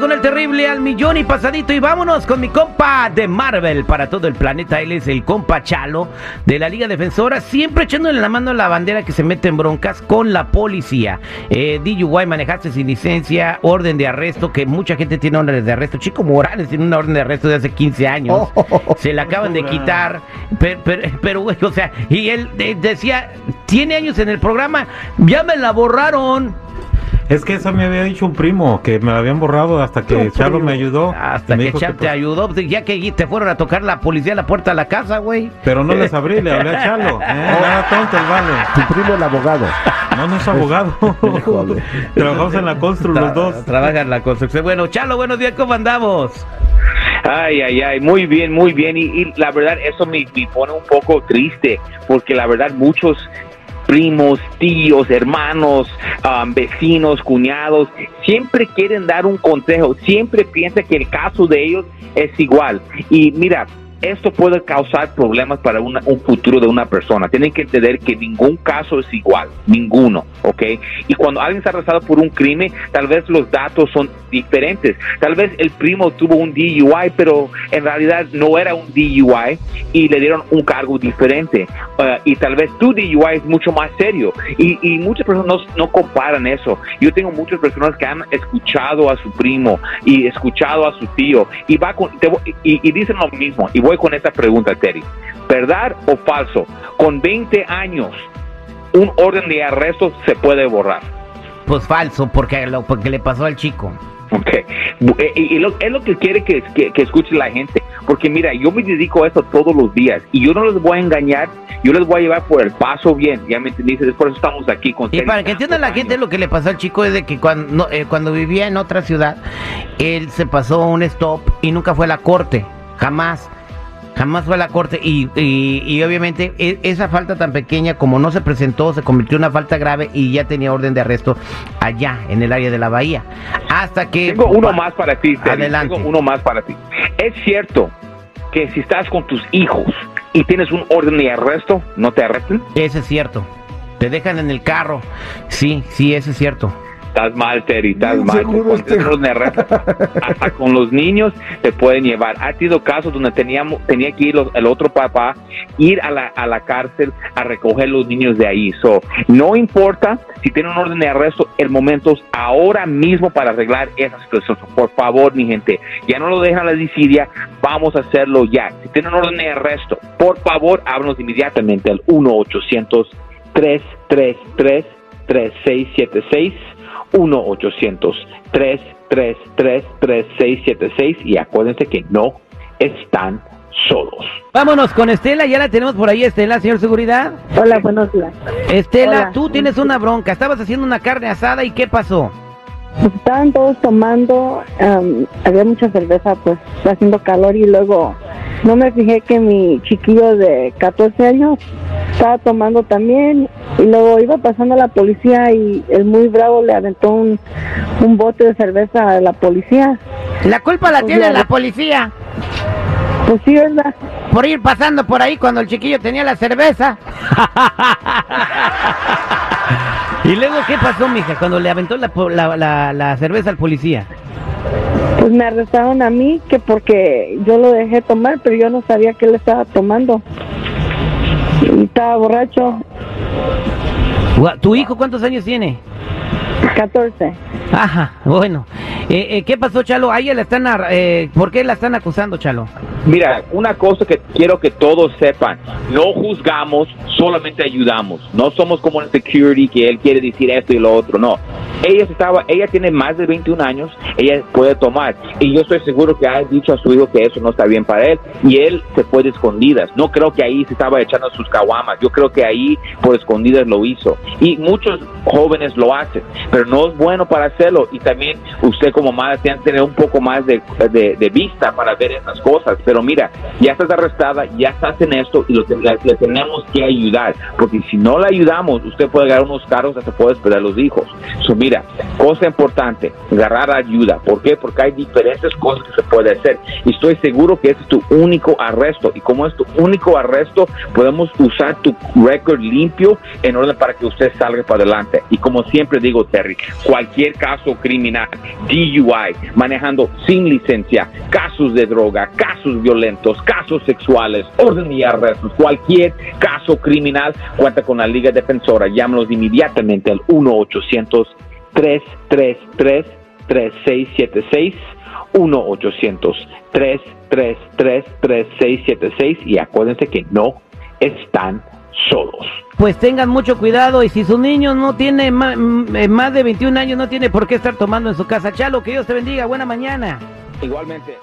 con el terrible al millón y pasadito. Y vámonos con mi compa de Marvel para todo el planeta. Él es el compa Chalo de la Liga Defensora, siempre echándole la mano a la bandera que se mete en broncas con la policía. Eh, DUI, manejaste sin licencia, orden de arresto, que mucha gente tiene órdenes de arresto. Chico Morales tiene una orden de arresto de hace 15 años. se la acaban de quitar. Pero, o sea, y él eh, decía, tiene años en el programa, ya me la borraron. Es que eso me había dicho un primo, que me lo habían borrado hasta que Chalo me ayudó. Hasta que Chalo te pues ayudó, pues, ya que te fueron a tocar la policía a la puerta de la casa, güey. Pero no les abrí, le hablé a Chalo. Eh, nada tonto el vale. Tu primo el abogado. No, no es abogado. Trabajamos en la construcción los dos. Trabaja en la construcción. Bueno, Chalo, buenos días, ¿cómo andamos? Ay, ay, ay, muy bien, muy bien. Y, la verdad, eso me, me, pone un poco triste, porque la verdad, muchos primos, tíos, hermanos, vecinos, cuñados, siempre quieren dar un consejo, siempre piensan que el caso de ellos es igual. Y mira, esto puede causar problemas para un futuro de una persona. Tienen que entender que ningún caso es igual, ninguno, ¿ok? Y cuando alguien está arrestado por un crimen, tal vez los datos son diferentes. Tal vez el primo tuvo un DUI, pero en realidad no era un DUI y le dieron un cargo diferente. Uh, y tal vez tu DUI es mucho más serio. Y, muchas personas no, comparan eso. Yo tengo muchas personas que han escuchado a su primo y escuchado a su tío y, va y, y dicen lo mismo. Y voy con esta pregunta, Terry. ¿Verdad o falso? Con 20 años, un orden de arresto se puede borrar. Pues falso, porque lo porque le pasó al chico. Ok, eh, y es lo que quiere que, que, escuche la gente, porque mira, yo me dedico a eso todos los días y yo no les voy a engañar, yo les voy a llevar por el paso bien, ya me entendiste, por eso estamos aquí con Y para que entienda la gente lo que le pasó al chico es de que cuando, eh, cuando vivía en otra ciudad, él se pasó un stop y nunca fue a la corte, jamás. Jamás fue a la corte y, y, obviamente e, esa falta tan pequeña como no se presentó se convirtió en una falta grave y ya tenía orden de arresto allá en el área de la bahía. Hasta que... Tengo uno más para ti. Adelante. Tengo uno más para ti. Es cierto que si estás con tus hijos y tienes un orden de arresto, ¿no te arresten? Ese es cierto. Te dejan en el carro. Sí, sí, eso es cierto. Estás mal, Terry, estás mal. Hasta con los niños te pueden llevar. Ha sido casos donde teníamos, tenía que ir el otro papá, ir a la, a la cárcel a recoger los niños de ahí. So, no importa si tiene un orden de arresto, el momento es ahora mismo para arreglar esa situación. Por favor, mi gente, ya no lo dejan la disidia, vamos a hacerlo ya. Si tiene un orden de arresto, por favor, háblanos inmediatamente al 1 800 333 3676 1-800-333-3676 y acuérdense que no están solos. Vámonos con Estela, ya la tenemos por ahí, Estela, señor seguridad. Hola, buenos días. Estela, tú tienes una bronca, estabas haciendo una carne asada y ¿qué pasó? Pues estaban todos tomando, había mucha cerveza, pues haciendo calor y luego no me fijé que mi chiquillo de 14 años estaba tomando también y luego iba pasando la policía y el muy bravo le aventó un, bote de cerveza a la policía. La culpa la pues tiene la policía. Pues sí, ¿verdad? Por ir pasando por ahí cuando el chiquillo tenía la cerveza. ¿Y luego qué pasó, mija, cuando le aventó la, la, la cerveza al policía? Pues me arrestaron a mí que porque yo lo dejé tomar, pero yo no sabía que él estaba tomando. Estaba borracho. ¿Tu hijo cuántos años tiene? 14. Ajá, bueno. Eh, eh, ¿Qué pasó, Chalo? A ella la están, eh, ¿Por qué la están acusando, Chalo? Mira, una cosa que quiero que todos sepan, no juzgamos, solamente ayudamos. No somos como el security que él quiere decir esto y lo otro, no. Ella estaba, ella tiene más de 21 años, ella puede tomar y yo estoy seguro que ha dicho a su hijo que eso no está bien para él y él se fue de escondidas. No creo que ahí se estaba echando sus caguamas, yo creo que ahí por escondidas lo hizo y muchos jóvenes lo hacen, pero no es bueno para hacerlo y también usted como madre tiene que tener un poco más de, de, vista para ver esas cosas pero mira, ya estás arrestada, ya estás en esto y lo que, le, le tenemos que ayudar, porque si no la ayudamos, usted puede ganar unos carros hasta puede esperar los hijos. So, mira, cosa importante, agarrar ayuda. ¿Por qué? Porque hay diferentes cosas que se puede hacer. Y estoy seguro que ese es tu único arresto. Y como es tu único arresto, podemos usar tu récord limpio en orden para que usted salga para adelante. Y como siempre digo, Terry, cualquier caso criminal, DUI, manejando sin licencia, casos de droga, casos violentos, casos sexuales, orden y arrestos, cualquier caso criminal, cuenta con la Liga Defensora. Llámanos inmediatamente al 1-800-333-3676. 1-800-333-3676 y acuérdense que no están solos. Pues tengan mucho cuidado y si su niño no tiene ma- m- eh, más de 21 años, no tiene por qué estar tomando en su casa. Chalo, que Dios te bendiga. Buena mañana. Igualmente.